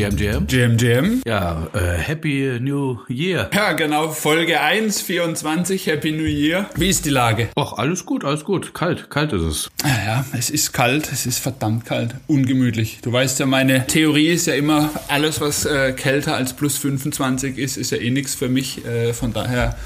GM GM. Jim Jim. Ja, äh, Happy New Year. Ja, genau, Folge 1, 24, Happy New Year. Wie ist die Lage? Och, alles gut, alles gut. Kalt, kalt ist es. Ja, ja, es ist kalt, es ist verdammt kalt, ungemütlich. Du weißt ja, meine Theorie ist ja immer, alles was äh, kälter als plus 25 ist, ist ja eh nichts für mich. Äh, von daher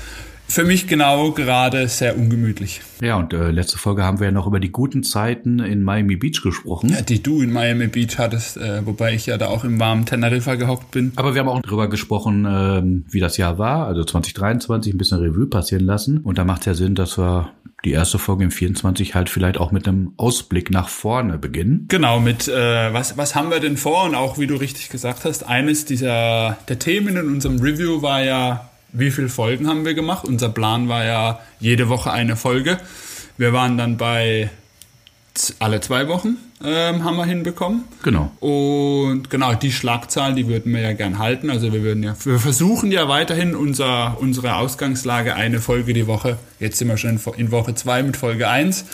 für mich genau gerade sehr ungemütlich. Ja, und äh, letzte Folge haben wir ja noch über die guten Zeiten in Miami Beach gesprochen. Ja, die du in Miami Beach hattest, äh, wobei ich ja da auch im warmen Teneriffa gehockt bin. Aber wir haben auch drüber gesprochen, ähm, wie das Jahr war, also 2023 ein bisschen Revue passieren lassen. Und da macht es ja Sinn, dass wir die erste Folge im 24 halt vielleicht auch mit einem Ausblick nach vorne beginnen. Genau, mit äh, was, was haben wir denn vor? Und auch wie du richtig gesagt hast, eines dieser der Themen in unserem Review war ja, wie viele Folgen haben wir gemacht? Unser Plan war ja jede Woche eine Folge. Wir waren dann bei alle zwei Wochen ähm, haben wir hinbekommen. Genau. Und genau, die Schlagzahl, die würden wir ja gern halten. Also wir würden ja, wir versuchen ja weiterhin unser, unsere Ausgangslage eine Folge die Woche. Jetzt sind wir schon in Woche zwei mit Folge eins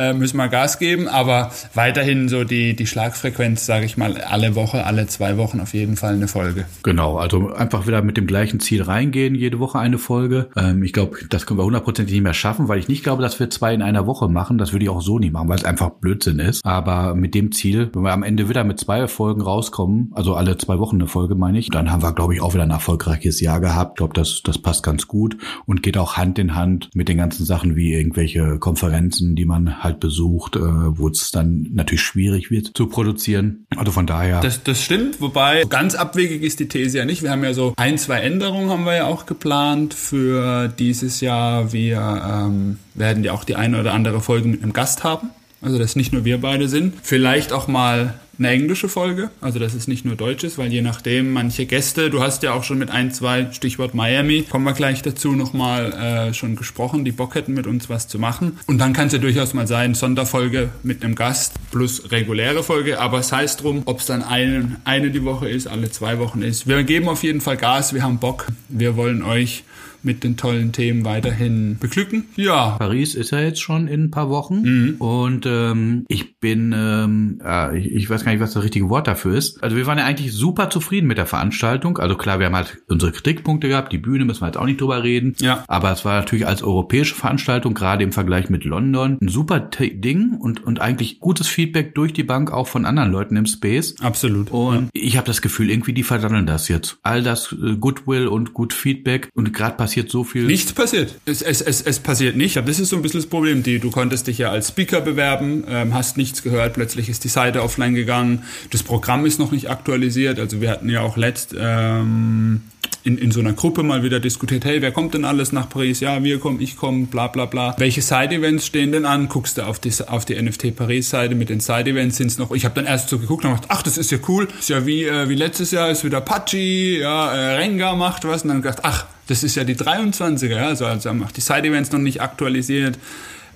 äh, müssen wir Gas geben, aber weiterhin so die, die Schlagfrequenz, sage ich mal, alle Woche, alle zwei Wochen auf jeden Fall eine Folge. Genau, also einfach wieder mit dem gleichen Ziel reingehen, jede Woche eine Folge. Ähm, ich glaube, das können wir hundertprozentig nicht mehr schaffen, weil ich nicht glaube, dass wir zwei in einer Woche machen. Das würde ich auch so nicht machen, weil es einfach Blödsinn ist. Aber mit dem Ziel, wenn wir am Ende wieder mit zwei Folgen rauskommen, also alle zwei Wochen eine Folge, meine ich, dann haben wir, glaube ich, auch wieder ein erfolgreiches Jahr gehabt. Ich glaube, das, das passt ganz gut und geht auch Hand in Hand mit den ganzen Sachen wie irgendwelche Konferenzen, die man halt besucht, äh, wo es dann natürlich schwierig wird zu produzieren. Also von daher. Das, das stimmt, wobei ganz abwegig ist die These ja nicht. Wir haben ja so ein, zwei Änderungen haben wir ja auch geplant für dieses Jahr. Wir ähm, werden ja auch die eine oder andere Folge mit einem Gast haben. Also dass nicht nur wir beide sind. Vielleicht auch mal eine englische Folge, also dass es nicht nur Deutsch ist, weil je nachdem manche Gäste, du hast ja auch schon mit ein, zwei, Stichwort Miami, kommen wir gleich dazu nochmal äh, schon gesprochen, die Bock hätten mit uns was zu machen. Und dann kann es ja durchaus mal sein, Sonderfolge mit einem Gast plus reguläre Folge, aber es heißt drum, ob es dann eine, eine die Woche ist, alle zwei Wochen ist. Wir geben auf jeden Fall Gas, wir haben Bock, wir wollen euch mit den tollen Themen weiterhin beglücken. Ja, Paris ist ja jetzt schon in ein paar Wochen und ähm, ich bin, ähm, ja, ich, ich weiß gar nicht, was das richtige Wort dafür ist. Also wir waren ja eigentlich super zufrieden mit der Veranstaltung. Also klar, wir haben halt unsere Kritikpunkte gehabt, die Bühne müssen wir jetzt auch nicht drüber reden. Ja. Aber es war natürlich als europäische Veranstaltung, gerade im Vergleich mit London, ein super Ding und, und eigentlich gutes Feedback durch die Bank auch von anderen Leuten im Space. absolut. Und ich habe das Gefühl, irgendwie die versammeln das jetzt. All das äh, Goodwill und gut Feedback und gerade passiert so viel. Nichts passiert. Es, es, es, es passiert nicht. Aber das ist so ein bisschen das Problem. Die, du konntest dich ja als Speaker bewerben, ähm, hast nichts gehört, plötzlich ist die Seite offline gegangen. Das Programm ist noch nicht aktualisiert. Also wir hatten ja auch letzt ähm, in, in so einer Gruppe mal wieder diskutiert, hey, wer kommt denn alles nach Paris? Ja, wir kommen, ich komme, bla bla bla. Welche Side-Events stehen denn an? Guckst du auf die, auf die NFT Paris-Seite mit den Side-Events sind es noch. Ich habe dann erst so geguckt und gedacht, ach, das ist ja cool. Ist ja wie, äh, wie letztes Jahr, ist wieder Pachi, ja, äh, Renga macht was. Und dann gedacht, ach, das ist ja die 23er, ja, also, also haben die Side-Events noch nicht aktualisiert.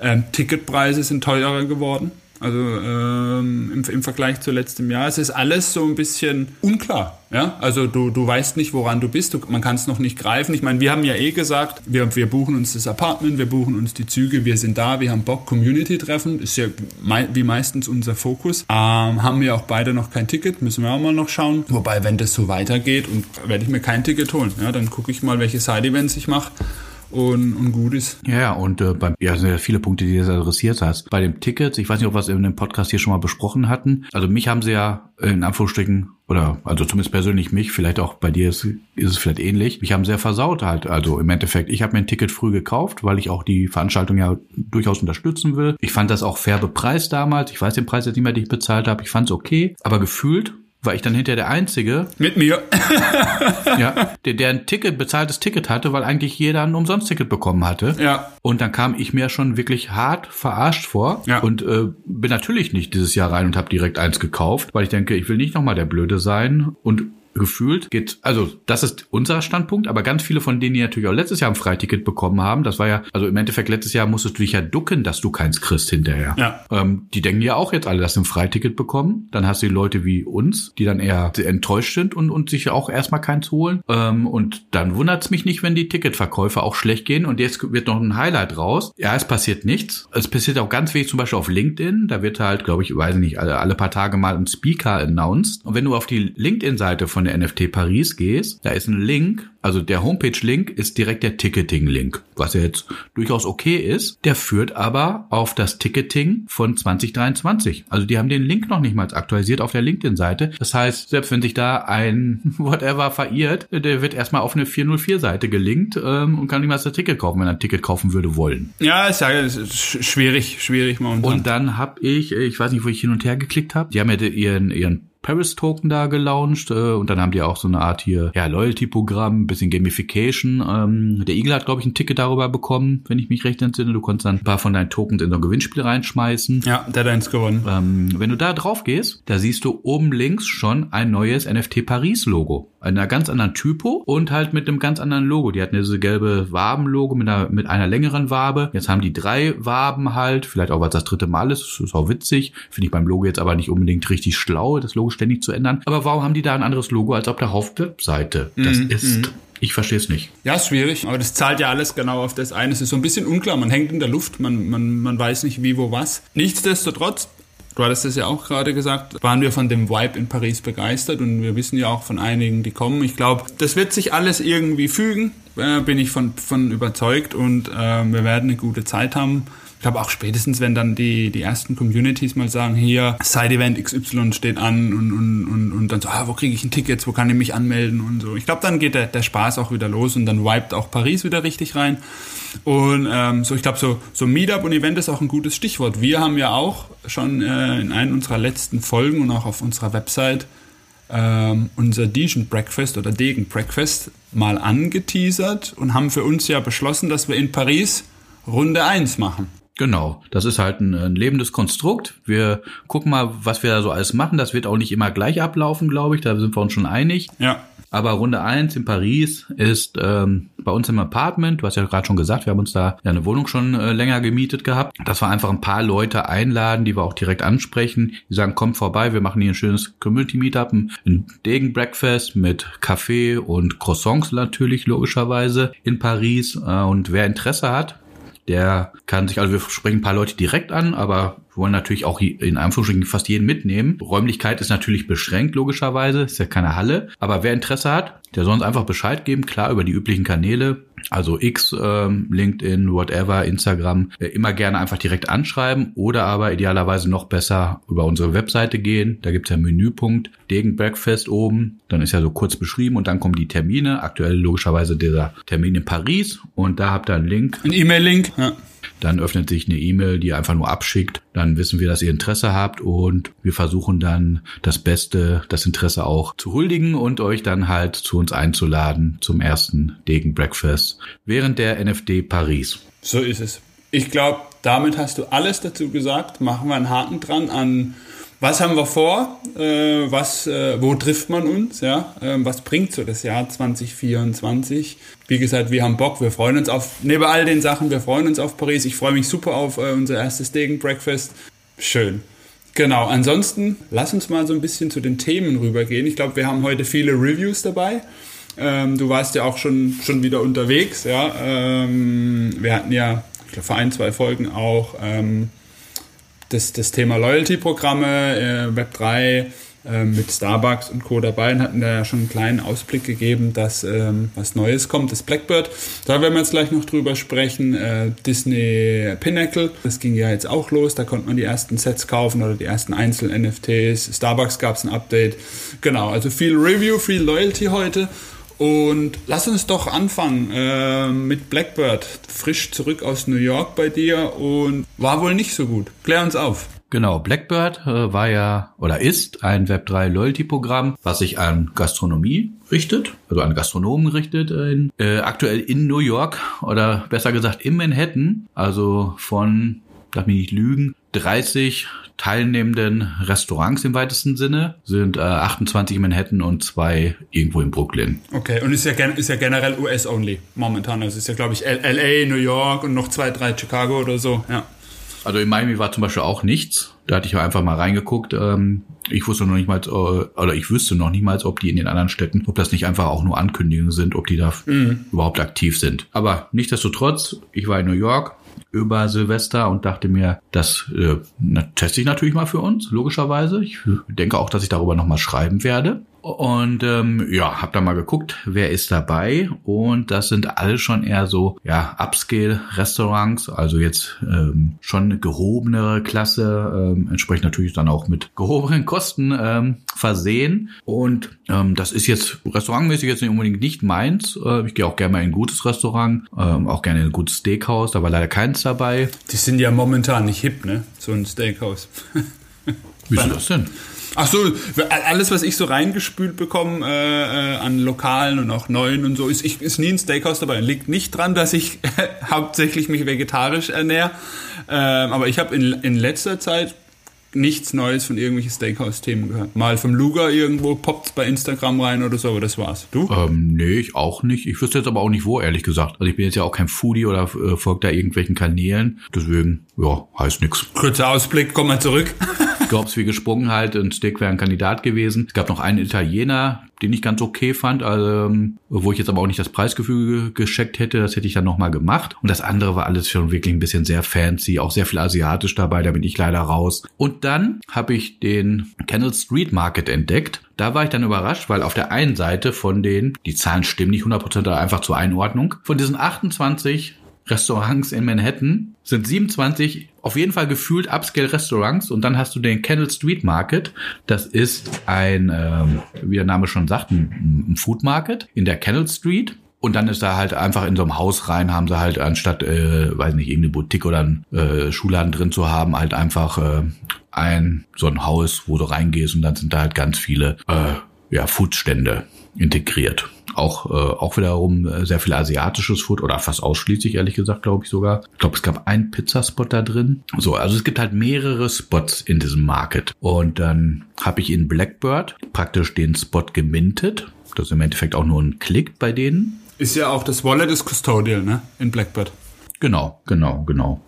Ähm, Ticketpreise sind teurer geworden. Also ähm, im, im Vergleich zu letztem Jahr. Es ist alles so ein bisschen unklar. Ja? Also du, du weißt nicht, woran du bist. Du, man kann es noch nicht greifen. Ich meine, wir haben ja eh gesagt, wir, wir buchen uns das Apartment, wir buchen uns die Züge, wir sind da, wir haben Bock, Community-Treffen. Ist ja mei wie meistens unser Fokus. Ähm, haben wir auch beide noch kein Ticket, müssen wir auch mal noch schauen. Wobei, wenn das so weitergeht, und werde ich mir kein Ticket holen. Ja? Dann gucke ich mal, welche Side-Events ich mache und, und gut ist. Ja, und äh, beim, ja, sind ja viele Punkte, die du jetzt adressiert hast. Bei dem Ticket, ich weiß nicht, ob wir es in dem Podcast hier schon mal besprochen hatten. Also mich haben sie ja äh, in Anführungsstrichen, oder also zumindest persönlich mich, vielleicht auch bei dir ist, ist es vielleicht ähnlich, mich haben sehr versaut halt. Also im Endeffekt, ich habe mir ein Ticket früh gekauft, weil ich auch die Veranstaltung ja durchaus unterstützen will. Ich fand das auch fair bepreist damals. Ich weiß den Preis jetzt nicht mehr, den ich bezahlt habe. Ich fand es okay, aber gefühlt war ich dann hinterher der Einzige, Mit mir. ja, der, der ein Ticket, bezahltes Ticket hatte, weil eigentlich jeder ein Umsonst-Ticket bekommen hatte. Ja. Und dann kam ich mir schon wirklich hart verarscht vor Ja. und äh, bin natürlich nicht dieses Jahr rein und habe direkt eins gekauft, weil ich denke, ich will nicht nochmal der Blöde sein und gefühlt geht, also das ist unser Standpunkt, aber ganz viele von denen, die natürlich auch letztes Jahr ein Freiticket bekommen haben, das war ja, also im Endeffekt letztes Jahr musstest du dich ja ducken, dass du keins kriegst hinterher. Ja. Ähm, die denken ja auch jetzt alle, dass sie ein Freiticket bekommen. Dann hast du die Leute wie uns, die dann eher enttäuscht sind und, und sich auch erstmal keins holen. Ähm, und dann wundert's mich nicht, wenn die Ticketverkäufe auch schlecht gehen. Und jetzt wird noch ein Highlight raus. Ja, es passiert nichts. Es passiert auch ganz wenig, zum Beispiel auf LinkedIn. Da wird halt, glaube ich, weiß nicht, alle, alle paar Tage mal ein Speaker announced. Und wenn du auf die LinkedIn-Seite von der NFT Paris gehst, da ist ein Link, also der Homepage-Link ist direkt der Ticketing-Link, was ja jetzt durchaus okay ist. Der führt aber auf das Ticketing von 2023. Also die haben den Link noch nicht mal aktualisiert auf der LinkedIn-Seite. Das heißt, selbst wenn sich da ein whatever verirrt, der wird erstmal auf eine 404-Seite gelinkt ähm, und kann nicht mal das Ticket kaufen, wenn er ein Ticket kaufen würde wollen. Ja, ist ja ist schwierig, schwierig momentan. Und dann habe ich, ich weiß nicht, wo ich hin und her geklickt habe, die haben ja ihren, ihren Paris Token da gelauncht äh, und dann haben die auch so eine Art hier ja Loyalty-Programm, bisschen Gamification. Ähm, der Eagle hat glaube ich ein Ticket darüber bekommen, wenn ich mich recht entsinne. Du konntest dann ein paar von deinen Tokens in so ein Gewinnspiel reinschmeißen. Ja, der hat eins gewonnen. Ähm, wenn du da drauf gehst, da siehst du oben links schon ein neues NFT Paris Logo, einer ganz anderen Typo und halt mit einem ganz anderen Logo. Die hatten diese gelbe Waben-Logo mit einer mit einer längeren Wabe. Jetzt haben die drei Waben halt, vielleicht auch was das dritte Mal ist. Das ist auch witzig. Finde ich beim Logo jetzt aber nicht unbedingt richtig schlau. Das Logo ständig zu ändern. Aber warum haben die da ein anderes Logo als auf der Hauptwebseite? Das Mhm, ist, ich verstehe es nicht. Ja, schwierig, aber das zahlt ja alles genau auf das eine. Es ist so ein bisschen unklar, man hängt in der Luft, man, man, man weiß nicht wie, wo, was. Nichtsdestotrotz, du hattest es ja auch gerade gesagt, waren wir von dem Vibe in Paris begeistert und wir wissen ja auch von einigen, die kommen. Ich glaube, das wird sich alles irgendwie fügen, äh, bin ich von, von überzeugt und äh, wir werden eine gute Zeit haben. Ich glaube auch spätestens, wenn dann die, die ersten Communities mal sagen, hier, Side-Event XY steht an und, und, und, und dann so, ah, wo kriege ich ein Ticket, wo kann ich mich anmelden und so. Ich glaube, dann geht der, der Spaß auch wieder los und dann wiped auch Paris wieder richtig rein. Und ähm, so, ich glaube, so, so Meetup und Event ist auch ein gutes Stichwort. Wir haben ja auch schon äh, in einer unserer letzten Folgen und auch auf unserer Website ähm, unser Degen Breakfast oder Degen Breakfast mal angeteasert und haben für uns ja beschlossen, dass wir in Paris Runde 1 machen. Genau, das ist halt ein, ein lebendes Konstrukt. Wir gucken mal, was wir da so alles machen. Das wird auch nicht immer gleich ablaufen, glaube ich. Da sind wir uns schon einig. Ja. Aber Runde 1 in Paris ist ähm, bei uns im Apartment. Du hast ja gerade schon gesagt, wir haben uns da ja eine Wohnung schon äh, länger gemietet gehabt. Dass wir einfach ein paar Leute einladen, die wir auch direkt ansprechen. Die sagen, kommt vorbei, wir machen hier ein schönes Community-Meetup, ein Degen-Breakfast mit Kaffee und Croissants natürlich, logischerweise, in Paris. Äh, und wer Interesse hat, der kann sich, also wir sprechen ein paar Leute direkt an, aber wir wollen natürlich auch in Anführungsstrichen fast jeden mitnehmen. Räumlichkeit ist natürlich beschränkt, logischerweise, ist ja keine Halle. Aber wer Interesse hat, der soll uns einfach Bescheid geben, klar, über die üblichen Kanäle. Also X, ähm, LinkedIn, whatever, Instagram, äh, immer gerne einfach direkt anschreiben oder aber idealerweise noch besser über unsere Webseite gehen. Da gibt's ja Menüpunkt, Degen Breakfast oben, dann ist ja so kurz beschrieben und dann kommen die Termine. Aktuell logischerweise dieser Termin in Paris und da habt ihr einen Link. Ein E-Mail-Link. Ja. Dann öffnet sich eine E-Mail, die einfach nur abschickt. Dann wissen wir, dass ihr Interesse habt und wir versuchen dann das Beste, das Interesse auch zu huldigen und euch dann halt zu uns einzuladen zum ersten Degen Breakfast während der NFD Paris. So ist es. Ich glaube, damit hast du alles dazu gesagt. Machen wir einen Haken dran an was haben wir vor? Äh, was, äh, wo trifft man uns? Ja? Ähm, was bringt so das Jahr 2024? Wie gesagt, wir haben Bock, wir freuen uns auf, neben all den Sachen, wir freuen uns auf Paris. Ich freue mich super auf äh, unser erstes Degen Breakfast. Schön. Genau, ansonsten lass uns mal so ein bisschen zu den Themen rübergehen. Ich glaube, wir haben heute viele Reviews dabei. Ähm, du warst ja auch schon, schon wieder unterwegs. Ja? Ähm, wir hatten ja, ich glaube, vor ein, zwei Folgen auch ähm, das, das Thema Loyalty-Programme, äh, Web3 äh, mit Starbucks und Co. dabei und hatten da ja schon einen kleinen Ausblick gegeben, dass ähm, was Neues kommt, das Blackbird. Da werden wir jetzt gleich noch drüber sprechen. Äh, Disney Pinnacle, das ging ja jetzt auch los, da konnte man die ersten Sets kaufen oder die ersten Einzel-NFTs. Starbucks gab es ein Update. Genau, also viel Review, viel Loyalty heute. Und lass uns doch anfangen äh, mit Blackbird. Frisch zurück aus New York bei dir und war wohl nicht so gut. Klär uns auf. Genau, Blackbird äh, war ja oder ist ein Web3 Loyalty Programm, was sich an Gastronomie richtet, also an Gastronomen richtet, in, äh, aktuell in New York oder besser gesagt in Manhattan, also von, darf mich nicht lügen, 30 teilnehmenden Restaurants im weitesten Sinne, sind äh, 28 in Manhattan und zwei irgendwo in Brooklyn. Okay, und ist ja, ist ja generell US-only momentan. Also ist ja, glaube ich, LA, New York und noch zwei, drei Chicago oder so, ja. Also in Miami war zum Beispiel auch nichts. Da hatte ich einfach mal reingeguckt. Ähm, ich wusste noch nicht mal, äh, oder ich wüsste noch nicht mal, ob die in den anderen Städten, ob das nicht einfach auch nur Ankündigungen sind, ob die da mhm. überhaupt aktiv sind. Aber nichtsdestotrotz, ich war in New York, über Silvester und dachte mir, das äh, teste ich natürlich mal für uns, logischerweise. Ich denke auch, dass ich darüber nochmal schreiben werde. Und ähm, ja, hab da mal geguckt, wer ist dabei. Und das sind alle schon eher so, ja, Upscale-Restaurants, also jetzt ähm, schon gehobenere Klasse, ähm, entsprechend natürlich dann auch mit gehobenen Kosten ähm, versehen. Und ähm, das ist jetzt restaurantmäßig jetzt nicht unbedingt nicht meins. Äh, ich gehe auch gerne mal in ein gutes Restaurant, ähm, auch gerne in ein gutes Steakhouse, da war leider keins dabei. Die sind ja momentan nicht hip, ne? So ein Steakhouse. Wieso das denn? Ach so, alles, was ich so reingespült bekomme äh, äh, an Lokalen und auch neuen und so, ist, ich, ist nie ein Steakhouse dabei. Liegt nicht dran, dass ich hauptsächlich mich vegetarisch ernähre. Ähm, aber ich habe in, in letzter Zeit nichts Neues von irgendwelchen Steakhouse-Themen gehört. Mal vom Luga irgendwo poppt bei Instagram rein oder so, aber das war's. Du? Ähm, nee, ich auch nicht. Ich wüsste jetzt aber auch nicht wo, ehrlich gesagt. Also ich bin jetzt ja auch kein Foodie oder äh, folgt da irgendwelchen Kanälen. Deswegen, ja, heißt nix. Kurzer Ausblick, komm mal zurück. Jobs wie gesprungen halt und Stick wäre ein Kandidat gewesen. Es gab noch einen Italiener, den ich ganz okay fand, also, wo ich jetzt aber auch nicht das Preisgefühl gescheckt hätte, das hätte ich dann nochmal gemacht. Und das andere war alles schon wirklich ein bisschen sehr fancy, auch sehr viel asiatisch dabei, da bin ich leider raus. Und dann habe ich den Kennel Street Market entdeckt. Da war ich dann überrascht, weil auf der einen Seite von den, die Zahlen stimmen nicht 100%, aber einfach zur Einordnung, von diesen 28 Restaurants in Manhattan sind 27 auf jeden Fall gefühlt Upscale Restaurants und dann hast du den Kendall Street Market. Das ist ein, ähm, wie der Name schon sagt, ein, ein Food Market in der Kendall Street. Und dann ist da halt einfach in so einem Haus rein, haben sie halt anstatt, äh, weiß nicht, irgendeine Boutique oder ein äh, Schuhladen drin zu haben, halt einfach äh, ein so ein Haus, wo du reingehst und dann sind da halt ganz viele äh, ja, Foodstände integriert. Auch, äh, auch wiederum äh, sehr viel asiatisches Food oder fast ausschließlich, ehrlich gesagt, glaube ich sogar. Ich glaube, es gab einen Pizzaspot da drin. So, also es gibt halt mehrere Spots in diesem Market. Und dann habe ich in Blackbird praktisch den Spot gemintet. Das ist im Endeffekt auch nur ein Klick bei denen. Ist ja auch das Wallet des Custodial, ne? In Blackbird. Genau, genau, genau.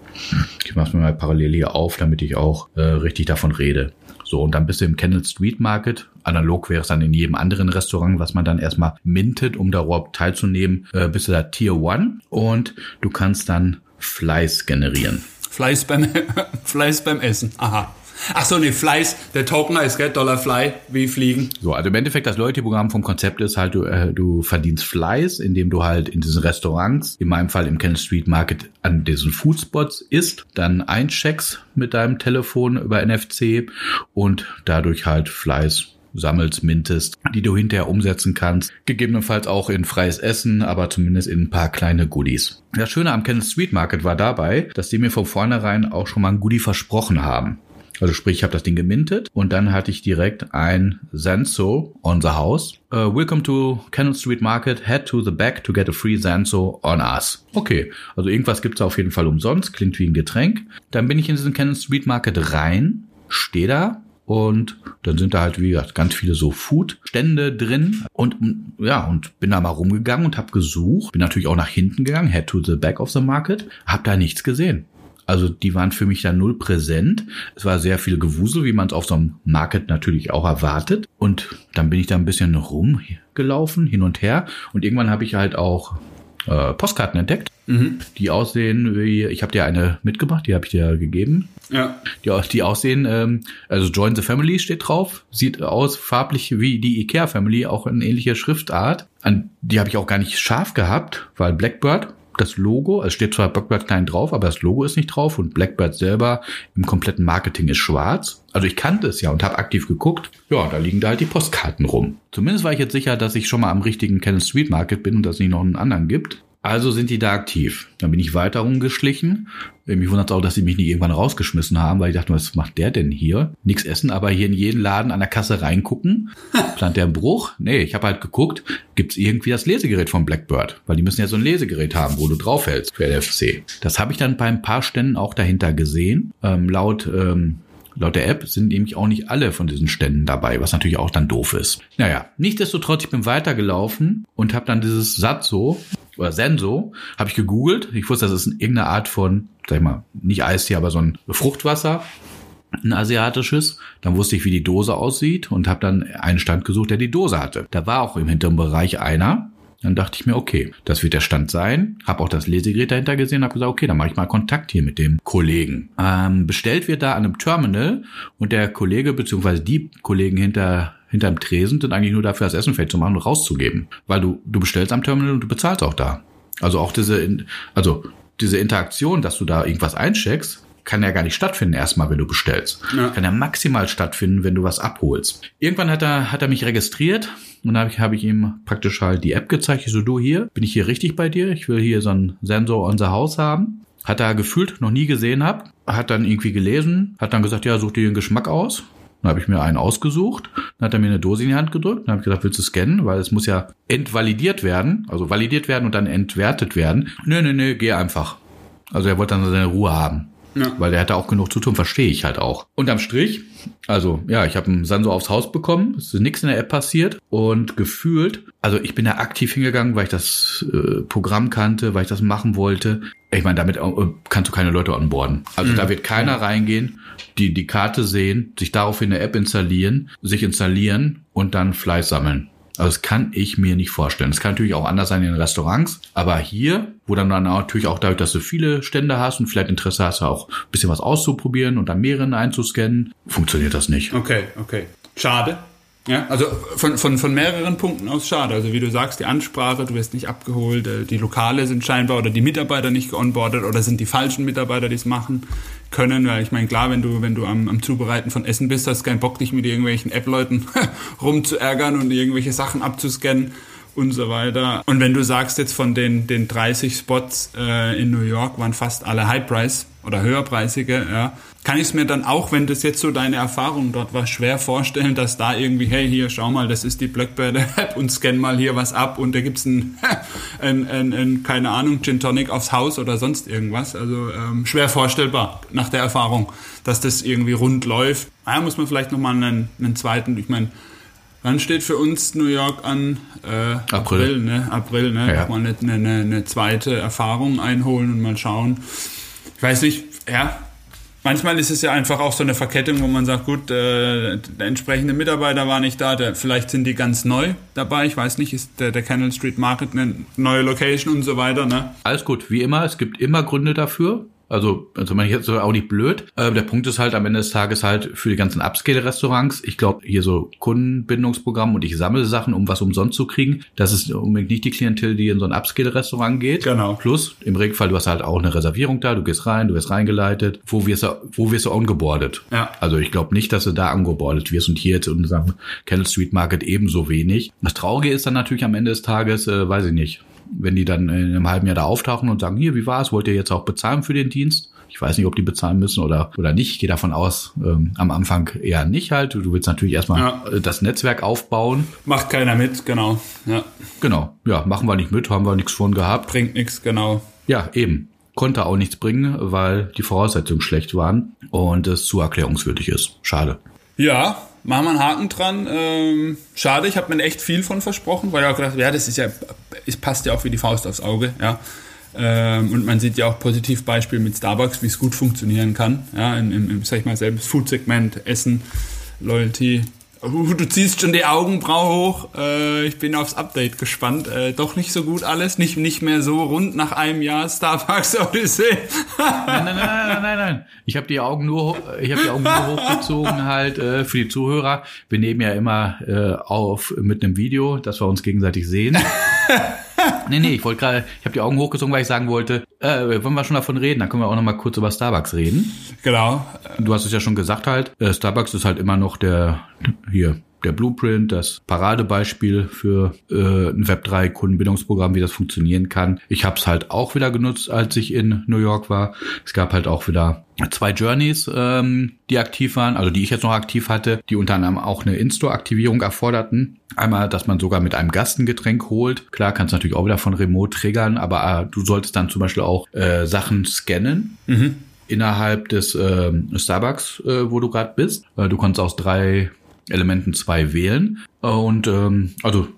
Ich mache mir mal parallel hier auf, damit ich auch äh, richtig davon rede. So, und dann bist du im Kendall Street Market. Analog wäre es dann in jedem anderen Restaurant, was man dann erstmal mintet, um da überhaupt teilzunehmen, äh, bist du da Tier 1 und du kannst dann Fleiß generieren. Fleiß beim, Fleiß beim Essen. Aha. Ach so, nee, Fleiß, der Token heißt, gell, Dollar Fly, wie fliegen. So, also im Endeffekt das Loyalty-Programm vom Konzept ist halt, du, äh, du verdienst Fleiß, indem du halt in diesen Restaurants, in meinem Fall im Kennel Street Market, an diesen Foodspots isst, dann eincheckst mit deinem Telefon über NFC und dadurch halt Fleiß sammelst, mintest, die du hinterher umsetzen kannst. Gegebenenfalls auch in freies Essen, aber zumindest in ein paar kleine Goodies. Das Schöne am Kennel Street Market war dabei, dass die mir von vornherein auch schon mal ein Goodie versprochen haben. Also sprich, ich habe das Ding gemintet und dann hatte ich direkt ein Senso on the house. Uh, welcome to Cannon Street Market. Head to the back to get a free Senso on us. Okay, also irgendwas gibt's auf jeden Fall umsonst. Klingt wie ein Getränk. Dann bin ich in diesen Cannon Street Market rein, stehe da und dann sind da halt, wie gesagt, ganz viele so Food-Stände drin. Und ja, und bin da mal rumgegangen und habe gesucht. Bin natürlich auch nach hinten gegangen, head to the back of the market. Hab da nichts gesehen. Also die waren für mich da null präsent. Es war sehr viel Gewusel, wie man es auf so einem Market natürlich auch erwartet. Und dann bin ich da ein bisschen rumgelaufen, hin und her. Und irgendwann habe ich halt auch äh, Postkarten entdeckt, mhm. die aussehen wie, ich habe dir eine mitgebracht, die habe ich dir gegeben. Ja. Die, die aussehen, ähm, also Join the Family steht drauf, sieht aus farblich wie die Ikea Family, auch in ähnlicher Schriftart. An die habe ich auch gar nicht scharf gehabt, weil Blackbird das Logo, es steht zwar Blackbird klein drauf, aber das Logo ist nicht drauf und Blackbird selber im kompletten Marketing ist schwarz. Also ich kannte es ja und habe aktiv geguckt. Ja, da liegen da halt die Postkarten rum. Zumindest war ich jetzt sicher, dass ich schon mal am richtigen Cannon Street Market bin und dass es nicht noch einen anderen gibt. Also sind die da aktiv. Dann bin ich weiter rumgeschlichen. Mich wundert auch, dass sie mich nicht irgendwann rausgeschmissen haben, weil ich dachte, was macht der denn hier? Nix essen, aber hier in jeden Laden an der Kasse reingucken. Plant der einen Bruch? Nee, ich habe halt geguckt, gibt's irgendwie das Lesegerät von Blackbird? Weil die müssen ja so ein Lesegerät haben, wo du draufhältst für LFC. Das habe ich dann bei ein paar Ständen auch dahinter gesehen. Ähm, laut ähm, Laut der App sind nämlich auch nicht alle von diesen Ständen dabei, was natürlich auch dann doof ist. Naja, nichtsdestotrotz, ich bin weitergelaufen und habe dann dieses Satzo oder Senso, habe ich gegoogelt. Ich wusste, das ist irgendeine Art von, sag ich mal, nicht Eistee, aber so ein Fruchtwasser, ein asiatisches. Dann wusste ich, wie die Dose aussieht und habe dann einen Stand gesucht, der die Dose hatte. Da war auch im hinteren Bereich einer. Dann dachte ich mir, okay, das wird der Stand sein. Habe auch das Lesegerät dahinter gesehen, habe gesagt, okay, dann mache ich mal Kontakt hier mit dem Kollegen. Ähm, bestellt wird da an einem Terminal und der Kollege beziehungsweise die Kollegen hinter hinterm Tresen sind eigentlich nur dafür, das Essen fertig zu machen und rauszugeben. Weil du, du bestellst am Terminal und du bezahlst auch da. Also auch diese, also diese Interaktion, dass du da irgendwas eincheckst, kann ja gar nicht stattfinden erstmal, wenn du bestellst. Ja. Kann ja maximal stattfinden, wenn du was abholst. Irgendwann hat er, hat er mich registriert und dann habe ich, hab ich ihm praktisch halt die App gezeigt. Ich so, du hier, bin ich hier richtig bei dir? Ich will hier so einen Sensor unser Haus haben. Hat er gefühlt, noch nie gesehen hab. Hat dann irgendwie gelesen, hat dann gesagt, ja, such dir den Geschmack aus. Dann habe ich mir einen ausgesucht, dann hat er mir eine Dose in die Hand gedrückt, dann habe ich gesagt, willst du scannen, weil es muss ja entvalidiert werden, also validiert werden und dann entwertet werden. Nö, nö, nö, geh einfach. Also er wollte dann seine Ruhe haben. Ja. Weil der hatte auch genug zu tun, verstehe ich halt auch. Und am Strich, also ja, ich habe einen Sanso aufs Haus bekommen, es ist nichts in der App passiert und gefühlt, also ich bin da aktiv hingegangen, weil ich das äh, Programm kannte, weil ich das machen wollte. Ich meine, damit äh, kannst du keine Leute onboarden. Also mhm. da wird keiner reingehen, die die Karte sehen, sich daraufhin eine App installieren, sich installieren und dann Fleiß sammeln. Also das kann ich mir nicht vorstellen. Das kann natürlich auch anders sein in den Restaurants, aber hier, wo dann, dann natürlich auch dadurch, dass du viele Stände hast und vielleicht Interesse hast, auch ein bisschen was auszuprobieren und dann mehreren einzuscannen, funktioniert das nicht. Okay, okay. Schade. Ja, also von, von, von mehreren Punkten aus schade. Also wie du sagst, die Ansprache, du wirst nicht abgeholt, äh, die Lokale sind scheinbar oder die Mitarbeiter nicht geonboardet oder sind die falschen Mitarbeiter, die es machen können. Weil ich meine, klar, wenn du, wenn du am, am Zubereiten von Essen bist, hast du keinen Bock, dich mit irgendwelchen App-Leuten rumzuärgern und irgendwelche Sachen abzuscannen und so weiter. Und wenn du sagst, jetzt von den, den 30 Spots äh, in New York waren fast alle High Price oder höherpreisige, ja, kann ich es mir dann auch, wenn das jetzt so deine Erfahrung dort war, schwer vorstellen, dass da irgendwie, hey, hier, schau mal, das ist die Blackbird-App und scan mal hier was ab und da gibt's ein, ein, ein, ein, keine Ahnung, Gin Tonic aufs Haus oder sonst irgendwas. Also ähm, schwer vorstellbar nach der Erfahrung, dass das irgendwie rund läuft. Naja, muss man vielleicht nochmal einen, einen zweiten, ich meine, Wann steht für uns New York an? Äh, April. April, ne? April, ne? Ja. Mal eine, eine, eine zweite Erfahrung einholen und mal schauen. Ich weiß nicht, ja, manchmal ist es ja einfach auch so eine Verkettung, wo man sagt, gut, äh, der entsprechende Mitarbeiter war nicht da, der, vielleicht sind die ganz neu dabei. Ich weiß nicht, ist der, der Canal Street Market eine neue Location und so weiter. Ne? Alles gut, wie immer, es gibt immer Gründe dafür. Also, also man jetzt auch nicht blöd. Äh, der Punkt ist halt am Ende des Tages halt für die ganzen Upscale-Restaurants. Ich glaube, hier so Kundenbindungsprogramm und ich sammle Sachen, um was umsonst zu kriegen. Das ist unbedingt nicht die Klientel, die in so ein Upscale-Restaurant geht. Genau. Plus, im Regelfall, du hast halt auch eine Reservierung da, du gehst rein, du wirst reingeleitet. Wo wirst du, wo wirst du ongeboardet? Ja. Also ich glaube nicht, dass du da angeboardet wirst und hier jetzt in unserem Kendall Street Market ebenso wenig. Das Traurige ist dann natürlich am Ende des Tages, äh, weiß ich nicht, wenn die dann in einem halben Jahr da auftauchen und sagen, hier, wie war es? Wollt ihr jetzt auch bezahlen für den Dienst? Ich weiß nicht, ob die bezahlen müssen oder, oder nicht. Ich gehe davon aus, ähm, am Anfang eher nicht halt. Du willst natürlich erstmal ja. das Netzwerk aufbauen. Macht keiner mit, genau. Ja. Genau. Ja, machen wir nicht mit, haben wir nichts von gehabt. Bringt nichts, genau. Ja, eben. Konnte auch nichts bringen, weil die Voraussetzungen schlecht waren und es zu erklärungswürdig ist. Schade. Ja, machen wir einen Haken dran. Ähm, schade, ich habe mir echt viel von versprochen, weil ich auch gedacht, ja, das ist ja, es passt ja auch wie die Faust aufs Auge, ja. Ähm, und man sieht ja auch Positivbeispiel mit Starbucks, wie es gut funktionieren kann, ja, im, im sag ich mal, selbst Food-Segment, Essen, Loyalty, Uh, du ziehst schon die Augenbraue hoch. Äh, ich bin aufs Update gespannt. Äh, doch nicht so gut alles, nicht, nicht mehr so rund nach einem Jahr Starbucks Odyssey. nein, nein, nein, nein, nein, nein. Ich habe die Augen nur, ich habe die Augen nur hochgezogen halt äh, für die Zuhörer. Wir nehmen ja immer äh, auf mit einem Video, dass wir uns gegenseitig sehen. nee, nee, ich wollte gerade, ich habe die Augen hochgezogen, weil ich sagen wollte, äh, wollen wir schon davon reden, dann können wir auch noch mal kurz über Starbucks reden. Genau. Du hast es ja schon gesagt halt, äh, Starbucks ist halt immer noch der hier der Blueprint, das Paradebeispiel für äh, ein Web3-Kundenbindungsprogramm, wie das funktionieren kann. Ich habe es halt auch wieder genutzt, als ich in New York war. Es gab halt auch wieder zwei Journeys, ähm, die aktiv waren, also die ich jetzt noch aktiv hatte, die unter anderem auch eine In-Store-Aktivierung erforderten. Einmal, dass man sogar mit einem Gast ein Getränk holt. Klar, kannst du natürlich auch wieder von Remote triggern, aber äh, du solltest dann zum Beispiel auch äh, Sachen scannen. Mhm. Innerhalb des äh, Starbucks, äh, wo du gerade bist. Äh, du konntest aus drei Elementen zwei wählen. Und ähm, also,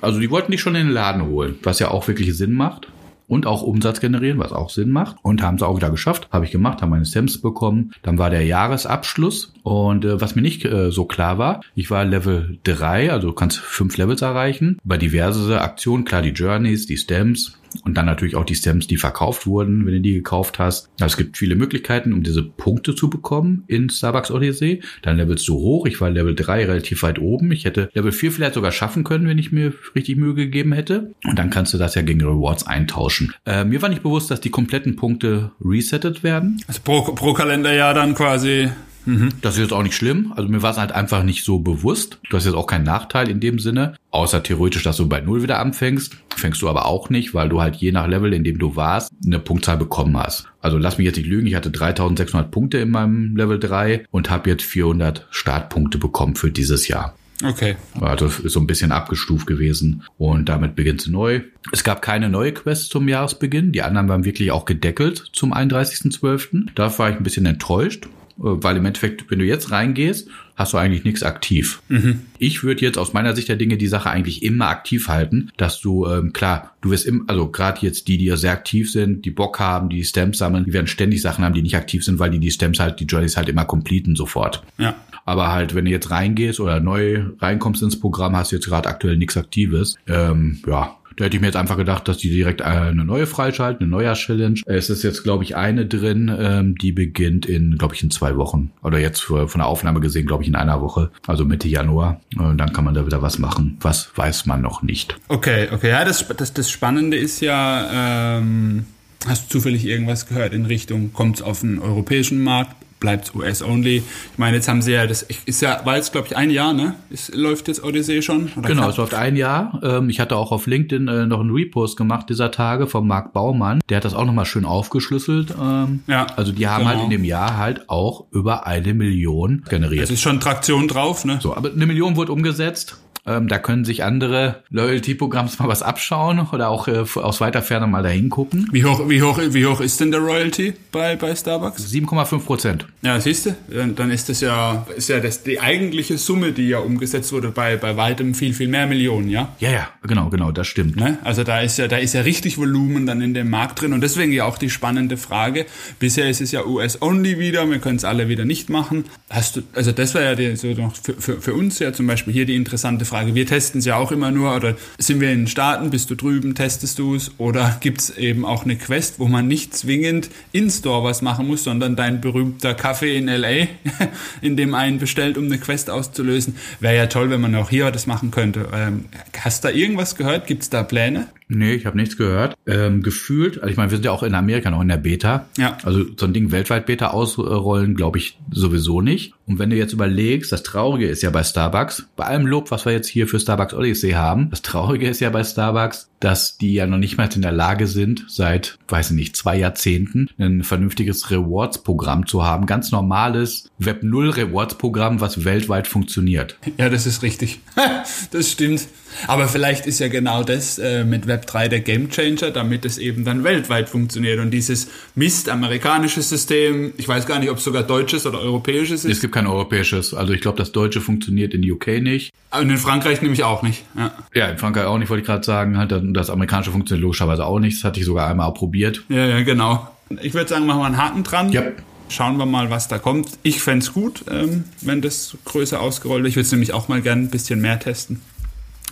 also die wollten dich schon in den Laden holen, was ja auch wirklich Sinn macht und auch Umsatz generieren, was auch Sinn macht. Und haben es auch wieder geschafft. Habe ich gemacht, haben meine Stems bekommen. Dann war der Jahresabschluss. Und äh, was mir nicht äh, so klar war, ich war Level 3, also du kannst fünf Levels erreichen. Über diverse Aktionen, klar die Journeys, die Stems, und dann natürlich auch die Stems, die verkauft wurden, wenn du die gekauft hast. Also es gibt viele Möglichkeiten, um diese Punkte zu bekommen in Starbucks Odyssey. Dann levelst du hoch. Ich war Level 3 relativ weit oben. Ich hätte Level 4 vielleicht sogar schaffen können, wenn ich mir richtig Mühe gegeben hätte. Und dann kannst du das ja gegen Rewards eintauschen. Äh, mir war nicht bewusst, dass die kompletten Punkte resettet werden. Also pro, pro Kalenderjahr dann quasi Mhm. Das ist jetzt auch nicht schlimm. Also mir war es halt einfach nicht so bewusst. Du hast jetzt auch keinen Nachteil in dem Sinne. Außer theoretisch, dass du bei Null wieder anfängst. Fängst du aber auch nicht, weil du halt je nach Level, in dem du warst, eine Punktzahl bekommen hast. Also lass mich jetzt nicht lügen. Ich hatte 3600 Punkte in meinem Level 3 und habe jetzt 400 Startpunkte bekommen für dieses Jahr. Okay. Also ist so ein bisschen abgestuft gewesen und damit beginnt sie neu. Es gab keine neue Quest zum Jahresbeginn. Die anderen waren wirklich auch gedeckelt zum 31.12. Da war ich ein bisschen enttäuscht. Äh, weil im Endeffekt, wenn du jetzt reingehst, hast du eigentlich nichts aktiv. Mhm. Ich würde jetzt aus meiner Sicht der Dinge die Sache eigentlich immer aktiv halten, dass du, ähm, klar, du wirst immer, also gerade jetzt die, die ja sehr aktiv sind, die Bock haben, die Stamps sammeln, die werden ständig Sachen haben, die nicht aktiv sind, weil die die Stamps halt, die Journeys halt immer completen sofort. Ja. Aber halt, wenn du jetzt reingehst oder neu reinkommst ins Programm, hast du jetzt gerade aktuell nichts Aktives. Ähm, ja, da hätte ich mir jetzt einfach gedacht, dass die direkt eine neue freischalten, eine neue Challenge. Es ist jetzt, glaube ich, eine drin, ähm, die beginnt in, glaube ich, in zwei Wochen. Oder jetzt für, von der Aufnahme gesehen, glaube ich, in einer Woche. Also Mitte Januar. Und dann kann man da wieder was machen. Was weiß man noch nicht. Okay, okay. Ja, das, das, das Spannende ist ja, ähm, hast du zufällig irgendwas gehört in Richtung, kommt es auf den europäischen Markt? Bleibt US-only. Ich meine, jetzt haben sie ja, das ist ja, war jetzt, glaube ich, ein Jahr, ne? Es läuft jetzt Odyssey schon? genau, knapp? es läuft ein Jahr. Ähm, ich hatte auch auf LinkedIn äh, noch einen Repost gemacht dieser Tage von Marc Baumann. Der hat das auch nochmal schön aufgeschlüsselt. Ähm, ja. Also die haben halt genau. halt in dem Jahr halt auch über eine Million generiert. Es ist schon Traktion drauf, ne? So, aber eine Million wurde umgesetzt. Ähm, da können sich andere Loyalty-Programms mal was abschauen oder auch äh, aus weiter Ferne mal dahin gucken. Wie hoch, wie hoch, wie hoch ist denn der Royalty bei, bei Starbucks? 7,5 Prozent. Ja, siehst du, dann ist das ja, ist ja das, die eigentliche Summe, die ja umgesetzt wurde, bei, bei weitem viel, viel mehr Millionen, ja? Ja, ja, genau, genau, das stimmt. Ne? Also da ist ja, da ist ja richtig Volumen dann in dem Markt drin und deswegen ja auch die spannende Frage. Bisher ist es ja US-only wieder, wir können es alle wieder nicht machen. Hast du, also das wäre ja die, so noch für, für, für uns ja zum Beispiel hier die interessante Frage Frage. Wir testen es ja auch immer nur, oder sind wir in den Staaten, bist du drüben, testest du es, oder gibt es eben auch eine Quest, wo man nicht zwingend in-Store was machen muss, sondern dein berühmter Kaffee in LA, in dem einen bestellt, um eine Quest auszulösen. Wäre ja toll, wenn man auch hier das machen könnte. Ähm, hast du da irgendwas gehört? Gibt es da Pläne? Nee, ich habe nichts gehört. Ähm, gefühlt, also ich meine, wir sind ja auch in Amerika noch in der Beta. Ja. Also so ein Ding weltweit Beta ausrollen, glaube ich, sowieso nicht. Und wenn du jetzt überlegst, das Traurige ist ja bei Starbucks, bei allem Lob, was wir jetzt hier für Starbucks Odyssey haben, das Traurige ist ja bei Starbucks, dass die ja noch nicht mal in der Lage sind, seit, weiß ich nicht, zwei Jahrzehnten ein vernünftiges Rewards-Programm zu haben. Ganz normales Web 0 Rewards-Programm, was weltweit funktioniert. Ja, das ist richtig. das stimmt. Aber vielleicht ist ja genau das äh, mit Web 3 der Gamechanger, damit es eben dann weltweit funktioniert. Und dieses Mist amerikanische System, ich weiß gar nicht, ob es sogar deutsches oder europäisches ist. Kein europäisches. Also ich glaube, das deutsche funktioniert in UK nicht. Und in Frankreich nämlich auch nicht. Ja, ja in Frankreich auch nicht, wollte ich gerade sagen. Halt, das amerikanische funktioniert logischerweise auch nicht. Das hatte ich sogar einmal probiert. Ja, ja, genau. Ich würde sagen, machen wir einen Haken dran. Ja. Schauen wir mal, was da kommt. Ich fände es gut, ähm, wenn das größer ausgerollt wird. Ich würde es nämlich auch mal gerne ein bisschen mehr testen.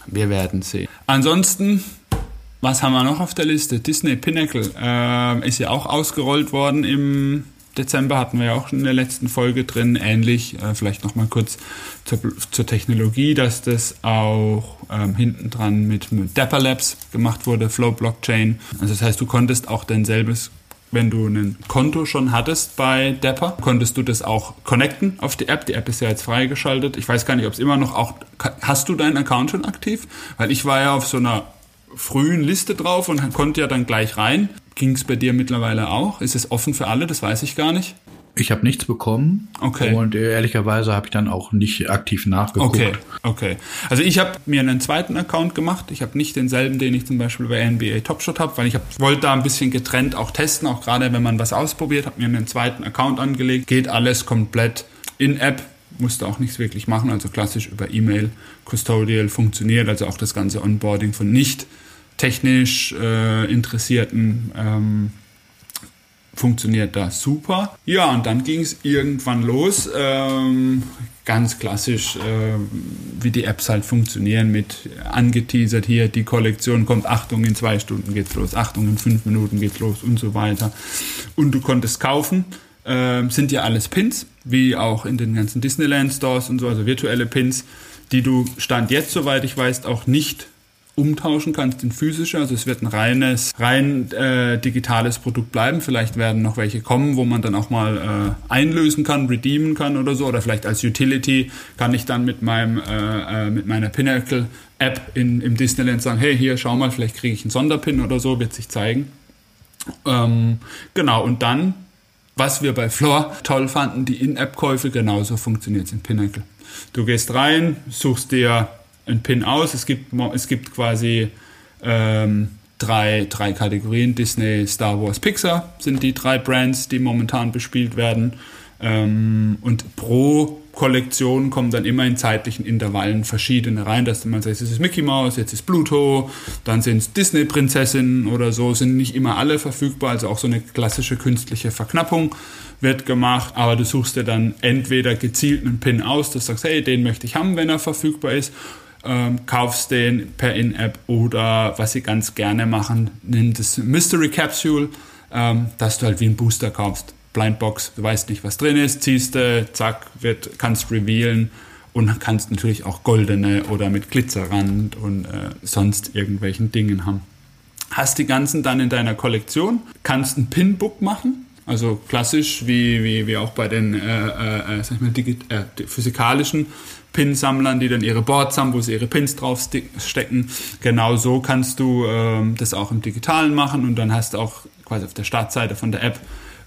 Wir werden sehen. Ansonsten, was haben wir noch auf der Liste? Disney Pinnacle äh, ist ja auch ausgerollt worden im Dezember hatten wir ja auch in der letzten Folge drin, ähnlich, äh, vielleicht nochmal kurz zur, zur, Technologie, dass das auch ähm, hinten dran mit, mit Dapper Labs gemacht wurde, Flow Blockchain. Also das heißt, du konntest auch dein selbes wenn du ein Konto schon hattest bei Dapper, konntest du das auch connecten auf die App. Die App ist ja jetzt freigeschaltet. Ich weiß gar nicht, ob es immer noch auch, hast du deinen Account schon aktiv? Weil ich war ja auf so einer frühen Liste drauf und konnte ja dann gleich rein. Ging es bei dir mittlerweile auch? Ist es offen für alle? Das weiß ich gar nicht. Ich habe nichts bekommen. Okay. Und ehrlicherweise habe ich dann auch nicht aktiv nachgeguckt. Okay, okay. Also ich habe mir einen zweiten Account gemacht. Ich habe nicht denselben, den ich zum Beispiel bei NBA Topshot habe, weil ich hab, wollte da ein bisschen getrennt auch testen, auch gerade wenn man was ausprobiert, habe mir einen zweiten Account angelegt. Geht alles komplett in App, musste auch nichts wirklich machen, also klassisch über E-Mail, Custodial funktioniert, also auch das ganze Onboarding von nicht technisch äh, Interessierten ähm, funktioniert das super. Ja, und dann ging es irgendwann los. Ähm, ganz klassisch, äh, wie die Apps halt funktionieren, mit angeteasert hier, die Kollektion kommt, Achtung, in zwei Stunden geht's los, Achtung, in fünf Minuten geht's los und so weiter. Und du konntest kaufen. Äh, sind ja alles Pins, wie auch in den ganzen Disneyland Stores und so, also virtuelle Pins, die du Stand jetzt, soweit ich weiß, auch nicht umtauschen kannst in physische. Also es wird ein reines, rein äh, digitales Produkt bleiben. Vielleicht werden noch welche kommen, wo man dann auch mal äh, einlösen kann, redeemen kann oder so. Oder vielleicht als Utility kann ich dann mit meinem äh, äh, mit meiner Pinnacle App in, im Disneyland sagen, hey, hier, schau mal, vielleicht kriege ich einen Sonderpin oder so, wird sich zeigen. Ähm, genau, und dann, was wir bei Floor toll fanden, die In-App-Käufe genauso funktioniert in Pinnacle. Du gehst rein, suchst dir einen Pin aus. Es gibt, es gibt quasi ähm, drei, drei Kategorien. Disney, Star Wars, Pixar sind die drei Brands, die momentan bespielt werden. Ähm, und pro Kollektion kommen dann immer in zeitlichen Intervallen verschiedene rein, dass man sagt, jetzt ist Mickey Mouse, jetzt ist Pluto, dann sind es Disney-Prinzessinnen oder so, sind nicht immer alle verfügbar, also auch so eine klassische künstliche Verknappung wird gemacht, aber du suchst dir dann entweder gezielt einen Pin aus, dass du sagst, hey, den möchte ich haben, wenn er verfügbar ist, ähm, kaufst den per In-App oder was sie ganz gerne machen, nennt es Mystery Capsule, ähm, dass du halt wie ein Booster kaufst. Blindbox, du weißt nicht, was drin ist, ziehst du, zack, wird, kannst revealen und kannst natürlich auch goldene oder mit Glitzerrand und äh, sonst irgendwelchen Dingen haben. Hast die ganzen dann in deiner Kollektion, kannst ein Pinbook machen, also klassisch wie, wie, wie auch bei den äh, äh, äh sag ich mal, äh, physikalischen Pinsammlern, die dann ihre Boards haben, wo sie ihre Pins draufstecken. Genau so kannst du ähm, das auch im Digitalen machen und dann hast du auch quasi auf der Startseite von der App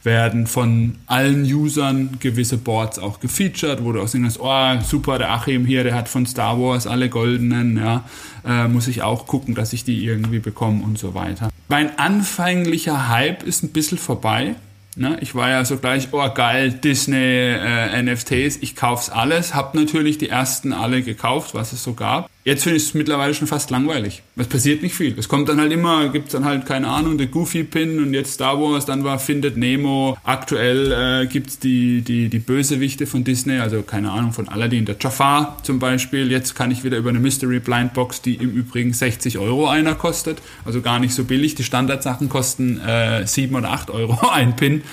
werden von allen Usern gewisse Boards auch gefeatured, wo du auch sehen kannst, oh, super, der Achim hier, der hat von Star Wars alle goldenen, ja, äh, muss ich auch gucken, dass ich die irgendwie bekomme und so weiter. Mein anfänglicher Hype ist ein bisschen vorbei. Ne? Ich war ja so gleich, oh geil, Disney, äh, NFTs, ich kauf's alles, hab natürlich die ersten alle gekauft, was es so gab. Jetzt finde ich es mittlerweile schon fast langweilig. Es passiert nicht viel. Es kommt dann halt immer, gibt es dann halt, keine Ahnung, der Goofy-Pin und jetzt Star Wars, dann war Findet Nemo. Aktuell äh, gibt es die, die, die Bösewichte von Disney, also keine Ahnung, von Aladdin, der Jafar zum Beispiel. Jetzt kann ich wieder über eine Mystery Blind Box, die im Übrigen 60 Euro einer kostet, also gar nicht so billig. Die Standardsachen kosten äh, 7 oder 8 Euro ein Pin.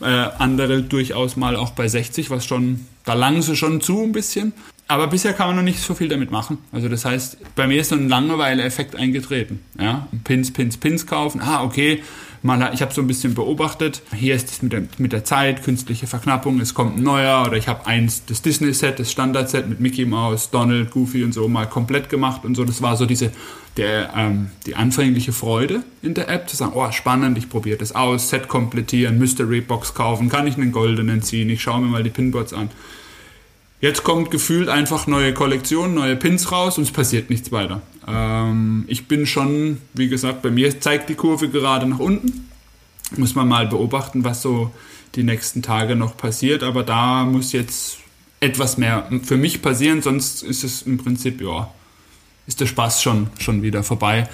Äh, andere durchaus mal auch bei 60, was schon, da langen sie schon zu ein bisschen. Aber bisher kann man noch nicht so viel damit machen. Also das heißt, bei mir ist so ein Langeweile-Effekt eingetreten. Ja? Pins, Pins, Pins kaufen. Ah, okay. Mal, ich habe so ein bisschen beobachtet. Hier ist es mit der, mit der Zeit, künstliche Verknappung, es kommt ein neuer. Oder ich habe eins, das Disney-Set, das Standard-Set mit Mickey Mouse, Donald, Goofy und so mal komplett gemacht und so. Das war so diese, der, ähm, die anfängliche Freude in der App, zu sagen, oh, spannend, ich probiere das aus, Set komplettieren, Mystery-Box kaufen, kann ich einen goldenen ziehen, ich schaue mir mal die Pinboards an. Jetzt kommt gefühlt einfach neue Kollektionen, neue Pins raus und es passiert nichts weiter. Ähm, ich bin schon, wie gesagt, bei mir zeigt die Kurve gerade nach unten. Muss man mal beobachten, was so die nächsten Tage noch passiert. Aber da muss jetzt etwas mehr für mich passieren, sonst ist es im Prinzip, ja, ist der Spaß schon, schon wieder vorbei.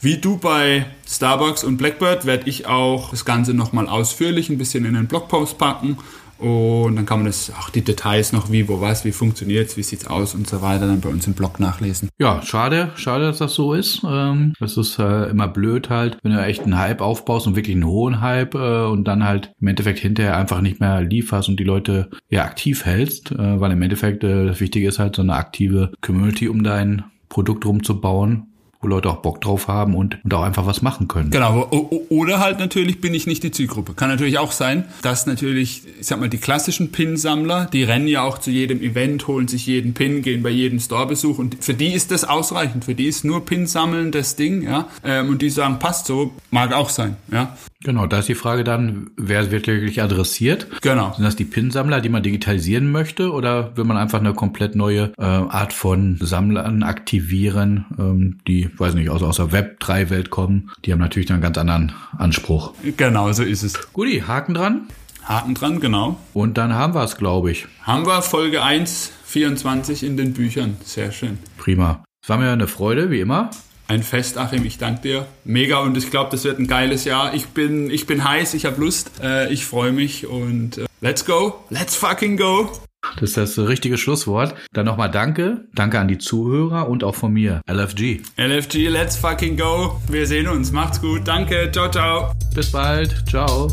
Wie du bei Starbucks und Blackbird werde ich auch das Ganze nochmal ausführlich ein bisschen in den Blogpost packen und dann kann man das, auch die Details noch, wie, wo, was, wie funktioniert's, wie sieht's aus und so weiter, dann bei uns im Blog nachlesen. Ja, schade, schade, dass das so ist. Ähm, das ist äh, immer blöd halt, wenn du echt einen Hype aufbaust und wirklich einen hohen Hype äh, und dann halt im Endeffekt hinterher einfach nicht mehr lieferst und die Leute ja aktiv hältst, äh, weil im Endeffekt äh, das Wichtige ist halt so eine aktive Community um dein Produkt rumzubauen, Leute auch Bock drauf haben und, und auch einfach was machen können. Genau, oder halt natürlich bin ich nicht die Zielgruppe. Kann natürlich auch sein, dass natürlich, ich sag mal, die klassischen Pin-Sammler, die rennen ja auch zu jedem Event, holen sich jeden Pin, gehen bei jedem Store-Besuch und für die ist das ausreichend. Für die ist nur Pin sammeln das Ding, ja. Ähm, und die sagen, passt so, mag auch sein, ja. Genau, da ist die Frage dann, wer wird wirklich adressiert? Genau. Sind das die PIN-Sammler, die man digitalisieren möchte, oder will man einfach eine komplett neue äh, Art von Sammlern aktivieren, ähm, die, weiß nicht, aus, aus der Web-3-Welt kommen? Die haben natürlich dann einen ganz anderen Anspruch. Genau, so ist es. Guti, Haken dran. Haken dran, genau. Und dann haben wir es, glaube ich. Haben wir Folge 1, 24 in den Büchern. Sehr schön. Prima. Es war mir eine Freude, wie immer. Ein Fest, Achim, ich danke dir. Mega und ich glaube, das wird ein geiles Jahr. Ich bin, ich bin heiß, ich habe Lust, äh, ich freue mich und äh, let's go, let's fucking go. Das ist das richtige Schlusswort. Dann nochmal danke. Danke an die Zuhörer und auch von mir, LFG. LFG, let's fucking go. Wir sehen uns. Macht's gut. Danke. Ciao, ciao. Bis bald. Ciao.